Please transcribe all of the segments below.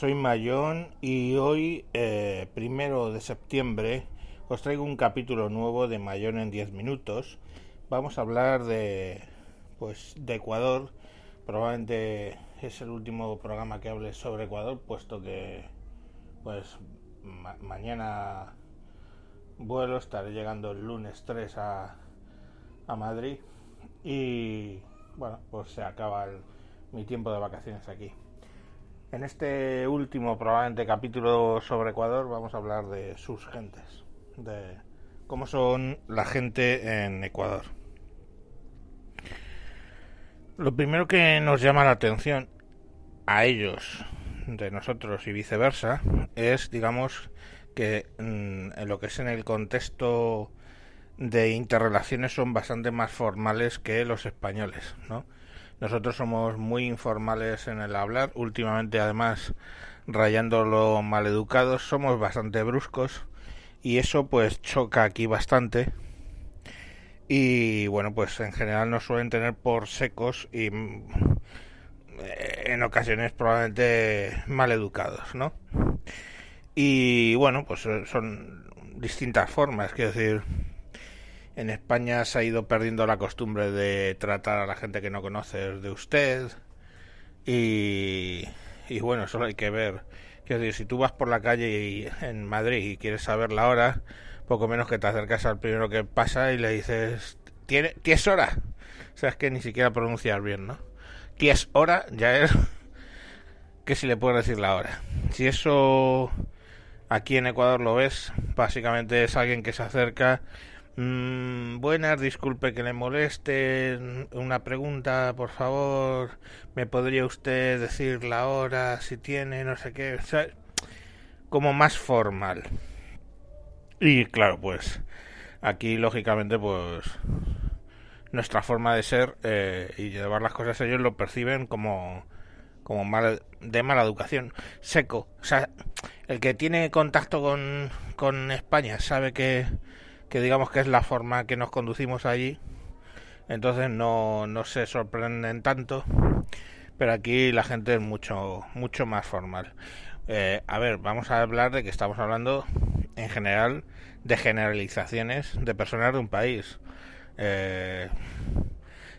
soy Mayón y hoy, eh, primero de septiembre, os traigo un capítulo nuevo de Mayón en 10 minutos. Vamos a hablar de, pues, de Ecuador. Probablemente es el último programa que hable sobre Ecuador, puesto que, pues, mañana vuelo, estaré llegando el lunes 3 a, a Madrid y, bueno, pues se acaba mi tiempo de vacaciones aquí. En este último, probablemente, capítulo sobre Ecuador, vamos a hablar de sus gentes, de cómo son la gente en Ecuador. Lo primero que nos llama la atención a ellos, de nosotros y viceversa, es, digamos, que mm, en lo que es en el contexto de interrelaciones son bastante más formales que los españoles, ¿no? Nosotros somos muy informales en el hablar, últimamente además rayando lo maleducados, somos bastante bruscos y eso pues choca aquí bastante. Y bueno, pues en general nos suelen tener por secos y mm, en ocasiones probablemente maleducados, ¿no? Y bueno, pues son distintas formas, quiero decir, en España se ha ido perdiendo la costumbre de tratar a la gente que no conoces de usted. Y, bueno, solo hay que ver. Quiero decir, si tú vas por la calle y, en Madrid y quieres saber la hora, poco menos que te acercas al primero que pasa y le dices, ¿tiene, ¿tienes hora? O sea, es que ni siquiera pronunciar bien, ¿no? ¿Tienes hora? Ya es que si le puedes decir la hora. Si eso aquí en Ecuador lo ves, básicamente es alguien que se acerca Mm, buenas, disculpe que le moleste. Una pregunta, por favor. ¿Me podría usted decir la hora, si tiene, no sé qué? como más formal. Y claro, pues aquí lógicamente pues nuestra forma de ser eh, y llevar las cosas ellos lo perciben como como mal, de mala educación seco o sea el que tiene contacto con, con España sabe que que digamos que es la forma que nos conducimos allí. Entonces no, no se sorprenden tanto. Pero aquí la gente es mucho, mucho más formal. Eh, a ver, vamos a hablar de que estamos hablando en general de generalizaciones de personas de un país. Eh,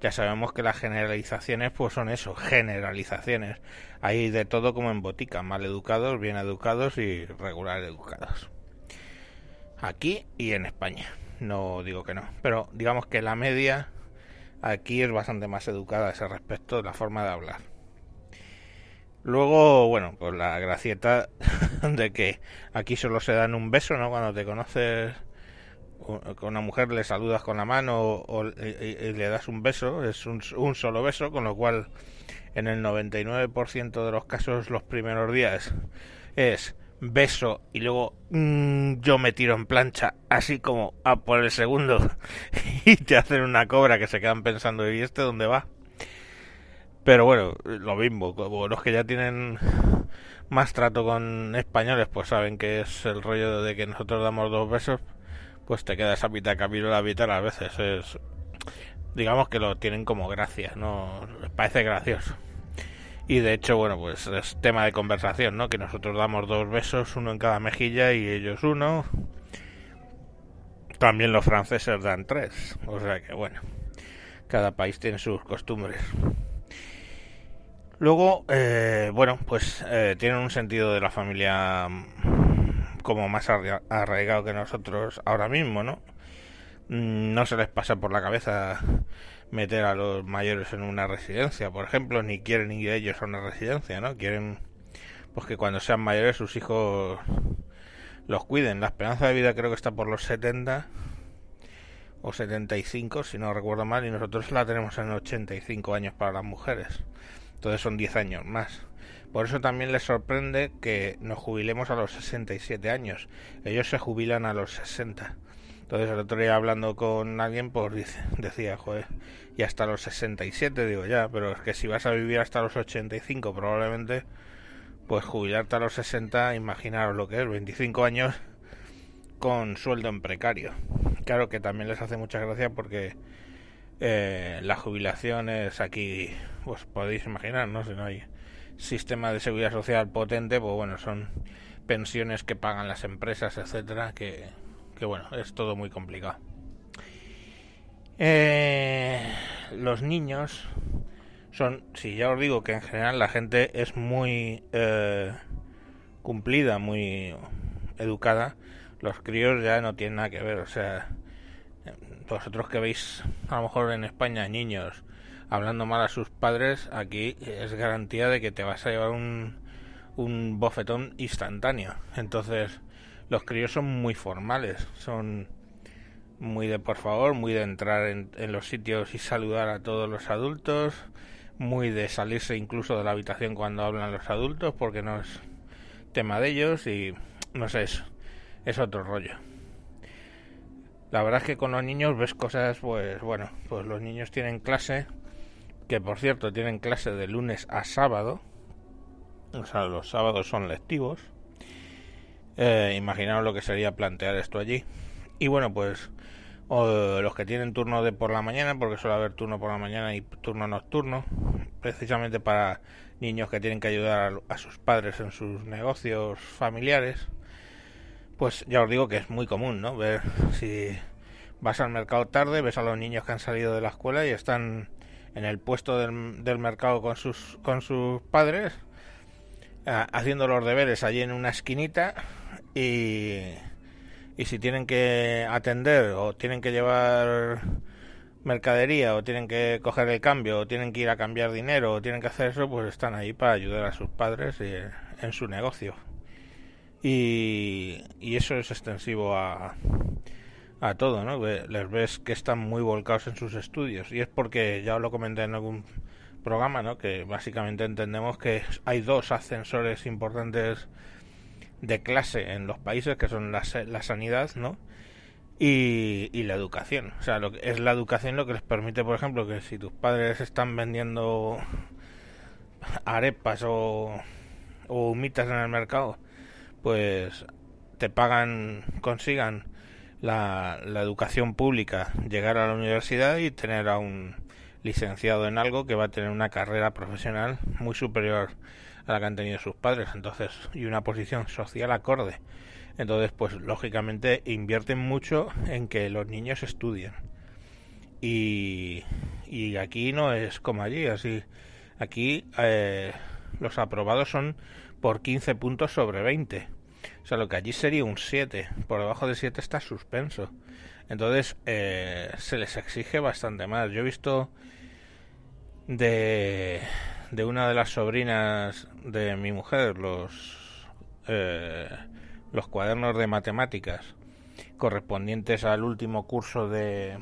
ya sabemos que las generalizaciones pues son eso, generalizaciones. Hay de todo como en botica, mal educados, bien educados y regular educados aquí y en España. No digo que no, pero digamos que la media aquí es bastante más educada a ese respecto de la forma de hablar. Luego, bueno, pues la gracieta de que aquí solo se dan un beso, ¿no? Cuando te conoces con una mujer le saludas con la mano o, y, le das un beso, es un, un, solo beso, con lo cual en el 99% de los casos los primeros días es beso y luego mm, yo me tiro en plancha, así como a por el segundo y te hacen una cobra que se quedan pensando, ¿y este dónde va? Pero bueno, lo mismo, como los que ya tienen más trato con españoles, pues saben que es el rollo de que nosotros damos dos besos, pues te quedas a mitad camino la mitad a veces. Es, digamos que lo tienen como gracia, ¿no? Les parece gracioso. Y de hecho, bueno, pues es tema de conversación, ¿no? Que nosotros damos dos besos, uno en cada mejilla y ellos uno. También los franceses dan tres. O sea que, bueno, cada país tiene sus costumbres. Luego, eh, bueno, pues eh, tienen un sentido de la familia mm, como más arraigado que nosotros ahora mismo, ¿no? Mm, no se les pasa por la cabeza meter a los mayores en una residencia, por ejemplo, ni quieren ir ellos a una residencia, ¿no? Quieren pues que cuando sean mayores sus hijos los cuiden. La esperanza de vida creo que está por los 70 o 75, si no recuerdo mal, y nosotros la tenemos en 85 años para las mujeres. Entonces son 10 años más. Por eso también les sorprende que nos jubilemos a los 67 años. Ellos se jubilan a los 60. Entonces el otro día hablando con alguien, pues decía, joder, y hasta los 67, digo ya, pero es que si vas a vivir hasta los 85 probablemente, pues jubilarte a los 60, imaginaros lo que es, 25 años con sueldo en precario. Claro que también les hace mucha gracia porque eh, la jubilación es aquí, pues podéis imaginar, ¿no? Si no hay sistema de seguridad social potente, pues bueno, son pensiones que pagan las empresas, etcétera, que, bueno, es todo muy complicado. Eh, los niños son, si ya os digo que en general la gente es muy eh, cumplida, muy educada, los críos ya no tienen nada que ver, o sea, vosotros que veis a lo mejor en España niños hablando mal a sus padres, aquí es garantía de que te vas a llevar un, un bofetón instantáneo. Entonces, los críos son muy formales, son muy de por favor, muy de entrar en, los sitios y saludar a todos los adultos, muy de salirse incluso de la habitación cuando hablan los adultos porque no es tema de ellos y no sé, es, es otro rollo. La verdad es que con los niños ves cosas, pues bueno, pues los niños tienen clase, que por cierto tienen clase de lunes a sábado, o sea, los sábados son lectivos. Eh, imaginaos lo que sería plantear esto allí. Y bueno, pues o los que tienen turno de por la mañana, porque suele haber turno por la mañana y turno nocturno, precisamente para niños que tienen que ayudar a, sus padres en sus negocios familiares pues ya os digo que es muy común, ¿no? Ver si vas al mercado tarde, ves a los niños que han salido de la escuela y están en el puesto del, mercado con sus, con sus padres, eh, haciendo los deberes allí en una esquinita y, y si tienen que atender o tienen que llevar mercadería o tienen que coger el cambio o tienen que ir a cambiar dinero o tienen que hacer eso, pues están ahí para ayudar a sus padres en su negocio. Y, eso es extensivo a, a todo, ¿no? Les ves que están muy volcados en sus estudios y es porque ya os lo comenté en algún programa, ¿no? Que básicamente entendemos que hay dos ascensores importantes de clase en los países que son la, la sanidad, ¿no? Y, y, la educación. O sea, lo que, es la educación lo que les permite, por ejemplo, que si tus padres están vendiendo arepas o, o humitas en el mercado pues te pagan, consigan la, la, educación pública, llegar a la universidad y tener a un licenciado en algo que va a tener una carrera profesional muy superior a la que han tenido sus padres, entonces, y una posición social acorde. Entonces, pues lógicamente invierten mucho en que los niños estudien. Y, y aquí no es como allí, así. Aquí eh, los aprobados son por 15 puntos sobre 20. O sea, lo que allí sería un 7. Por debajo de 7 está suspenso. Entonces, eh, se les exige bastante más. Yo he visto de, de una de las sobrinas de mi mujer los, eh, los cuadernos de matemáticas correspondientes al último curso de,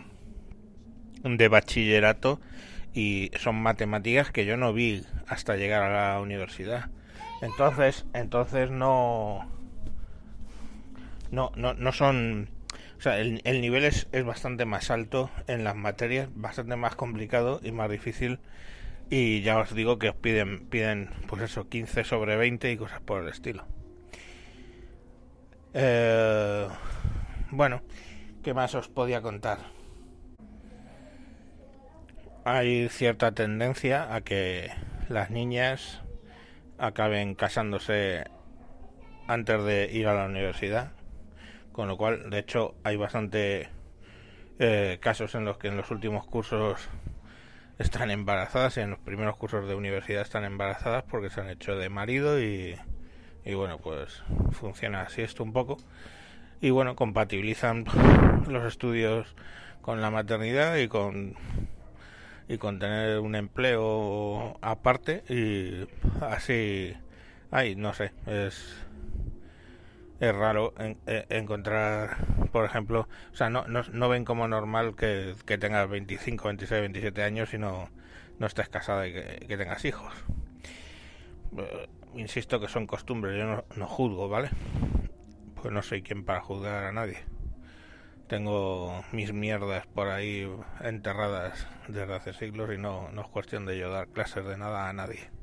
de bachillerato y son matemáticas que yo no vi hasta llegar a la universidad. Entonces, entonces no no, no, no son... O sea, el, el nivel es, es bastante más alto en las materias, bastante más complicado y más difícil. Y ya os digo que os piden, piden pues eso, 15 sobre 20 y cosas por el estilo. Eh, bueno, ¿qué más os podía contar? Hay cierta tendencia a que las niñas acaben casándose antes de ir a la universidad con lo cual, de hecho, hay bastante eh, casos en los que en los últimos cursos están embarazadas y en los primeros cursos de universidad están embarazadas porque se han hecho de marido y, y bueno, pues funciona así esto un poco. Y bueno, compatibilizan los estudios con la maternidad y con y con tener un empleo aparte y así ay no sé es es raro eh, encontrar, por ejemplo, o sea, no, no, no ven como normal que, que, tengas 25, 26, 27 años y no, no estés casada y que, tengas hijos. Eh, insisto que son costumbres, yo no, no juzgo, ¿vale? Pues no soy quien para juzgar a nadie. Tengo mis mierdas por ahí enterradas desde hace siglos y no, no es cuestión de yo dar clases de nada a nadie.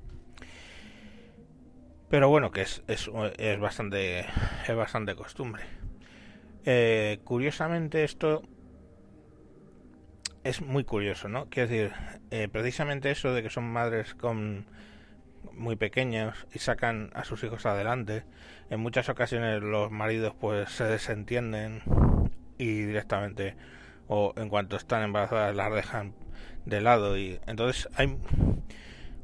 Pero bueno, que es, es, es bastante es bastante costumbre. Eh, curiosamente esto es muy curioso, ¿no? Quiero decir, eh, precisamente eso de que son madres con muy pequeños y sacan a sus hijos adelante. En muchas ocasiones los maridos pues se desentienden y directamente o en cuanto están embarazadas las dejan de lado y entonces hay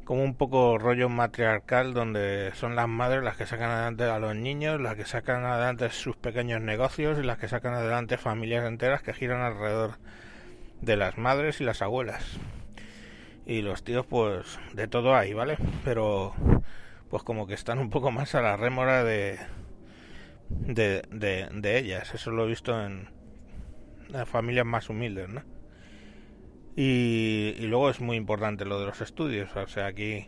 como un poco rollo matriarcal donde son las madres las que sacan adelante a los niños, las que sacan adelante sus pequeños negocios y las que sacan adelante familias enteras que giran alrededor de las madres y las abuelas y los tíos pues de todo hay, ¿vale? Pero pues como que están un poco más a la rémora de de, de, ellas, eso lo he visto en las familias más humildes, ¿no? Y, luego es muy importante lo de los estudios, o sea, aquí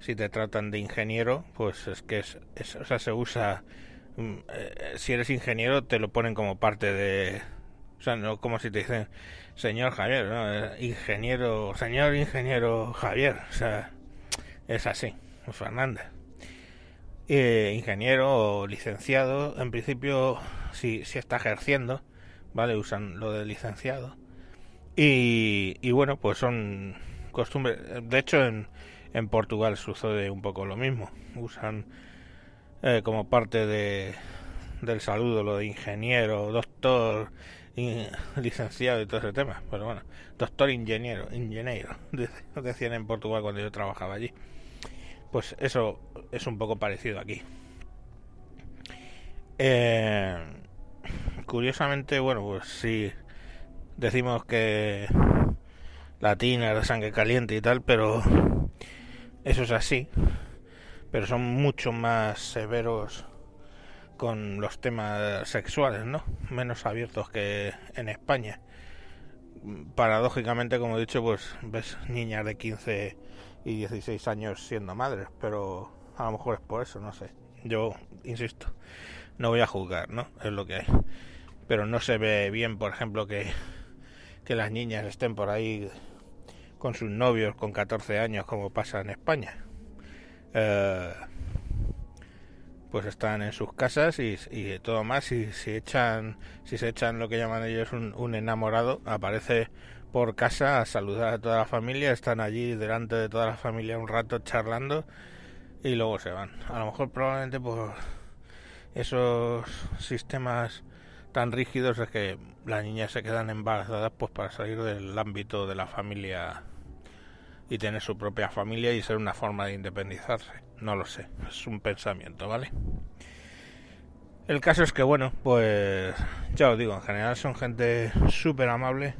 si te tratan de ingeniero, pues es que es, o sea, se usa mm, eh, si eres ingeniero te lo ponen como parte de o sea, no como si te dicen señor Javier, ¿no? Eh, ingeniero, señor ingeniero Javier, o sea, es así, Fernández. Eh, ingeniero o licenciado, en principio, si, si está ejerciendo, ¿vale? Usan lo de licenciado. Y, bueno, pues son costumbres. De hecho, en, en Portugal sucede un poco lo mismo. Usan eh, como parte de, del saludo lo de ingeniero, doctor, licenciado y todo ese tema. Pero bueno, doctor ingeniero, ingeniero, decían en Portugal cuando yo trabajaba allí. Pues eso es un poco parecido aquí. Eh, curiosamente, bueno, pues sí, decimos que latina de sangre caliente y tal, pero eso es así. Pero son mucho más severos con los temas sexuales, ¿no? Menos abiertos que en España. Paradójicamente, como he dicho, pues ves niñas de 15 y 16 años siendo madres, pero a lo mejor es por eso, no sé. Yo, insisto, no voy a juzgar, ¿no? Es lo que hay. Pero no se ve bien, por ejemplo, que, que las niñas estén por ahí con sus novios con 14 años, como pasa en España. Eh, pues están en sus casas y, y todo más si, si echan si se echan lo que llaman ellos un, enamorado aparece por casa a saludar a toda la familia están allí delante de toda la familia un rato charlando y luego se van a lo mejor probablemente por esos sistemas tan rígidos es que las niñas se quedan embarazadas pues para salir del ámbito de la familia y tener su propia familia y ser una forma de independizarse. No lo sé, es un pensamiento, ¿vale? El caso es que, bueno, pues ya os digo, en general son gente súper amable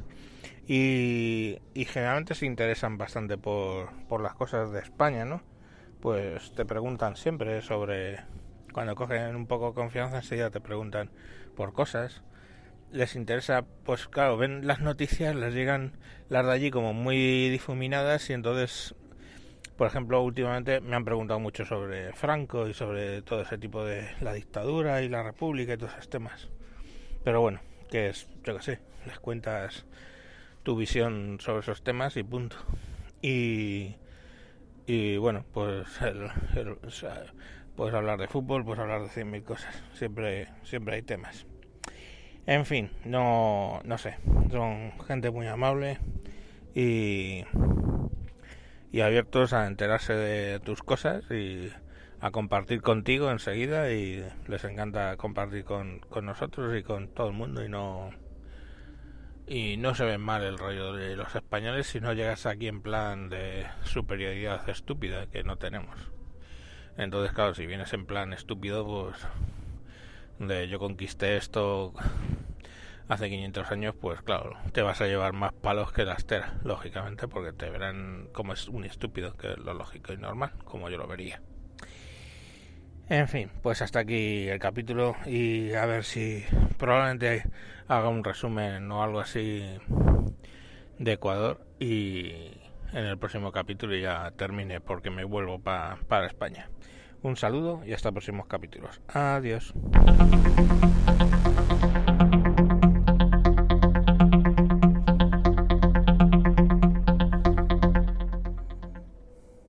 y, generalmente se interesan bastante por, por las cosas de España, ¿no? Pues te preguntan siempre sobre, cuando cogen un poco confianza, enseguida te preguntan por cosas les interesa, pues claro, ven las noticias, les llegan las de allí como muy difuminadas y entonces, por ejemplo, últimamente me han preguntado mucho sobre Franco y sobre todo ese tipo de la dictadura y la república y todos esos temas. Pero bueno, que es, yo qué sé, les cuentas tu visión sobre esos temas y punto. Y, y bueno, pues puedes hablar de fútbol, puedes hablar de cien mil cosas. Siempre, siempre hay temas. En fin, no, no sé, son gente muy amable y, y abiertos a enterarse de tus cosas y a compartir contigo enseguida y les encanta compartir con, con nosotros y con todo el mundo y no y no se ven mal el rollo de los españoles si no llegas aquí en plan de superioridad estúpida que no tenemos. Entonces, claro, si vienes en plan estúpido, pues de yo conquisté esto hace 500 años, pues claro, te vas a llevar más palos que las teras, lógicamente, porque te verán como es un estúpido, que es lo lógico y normal, como yo lo vería. En fin, pues hasta aquí el capítulo y a ver si probablemente haga un resumen o algo así de Ecuador y en el próximo capítulo ya termine porque me vuelvo para España. Un saludo y hasta próximos capítulos. Adiós.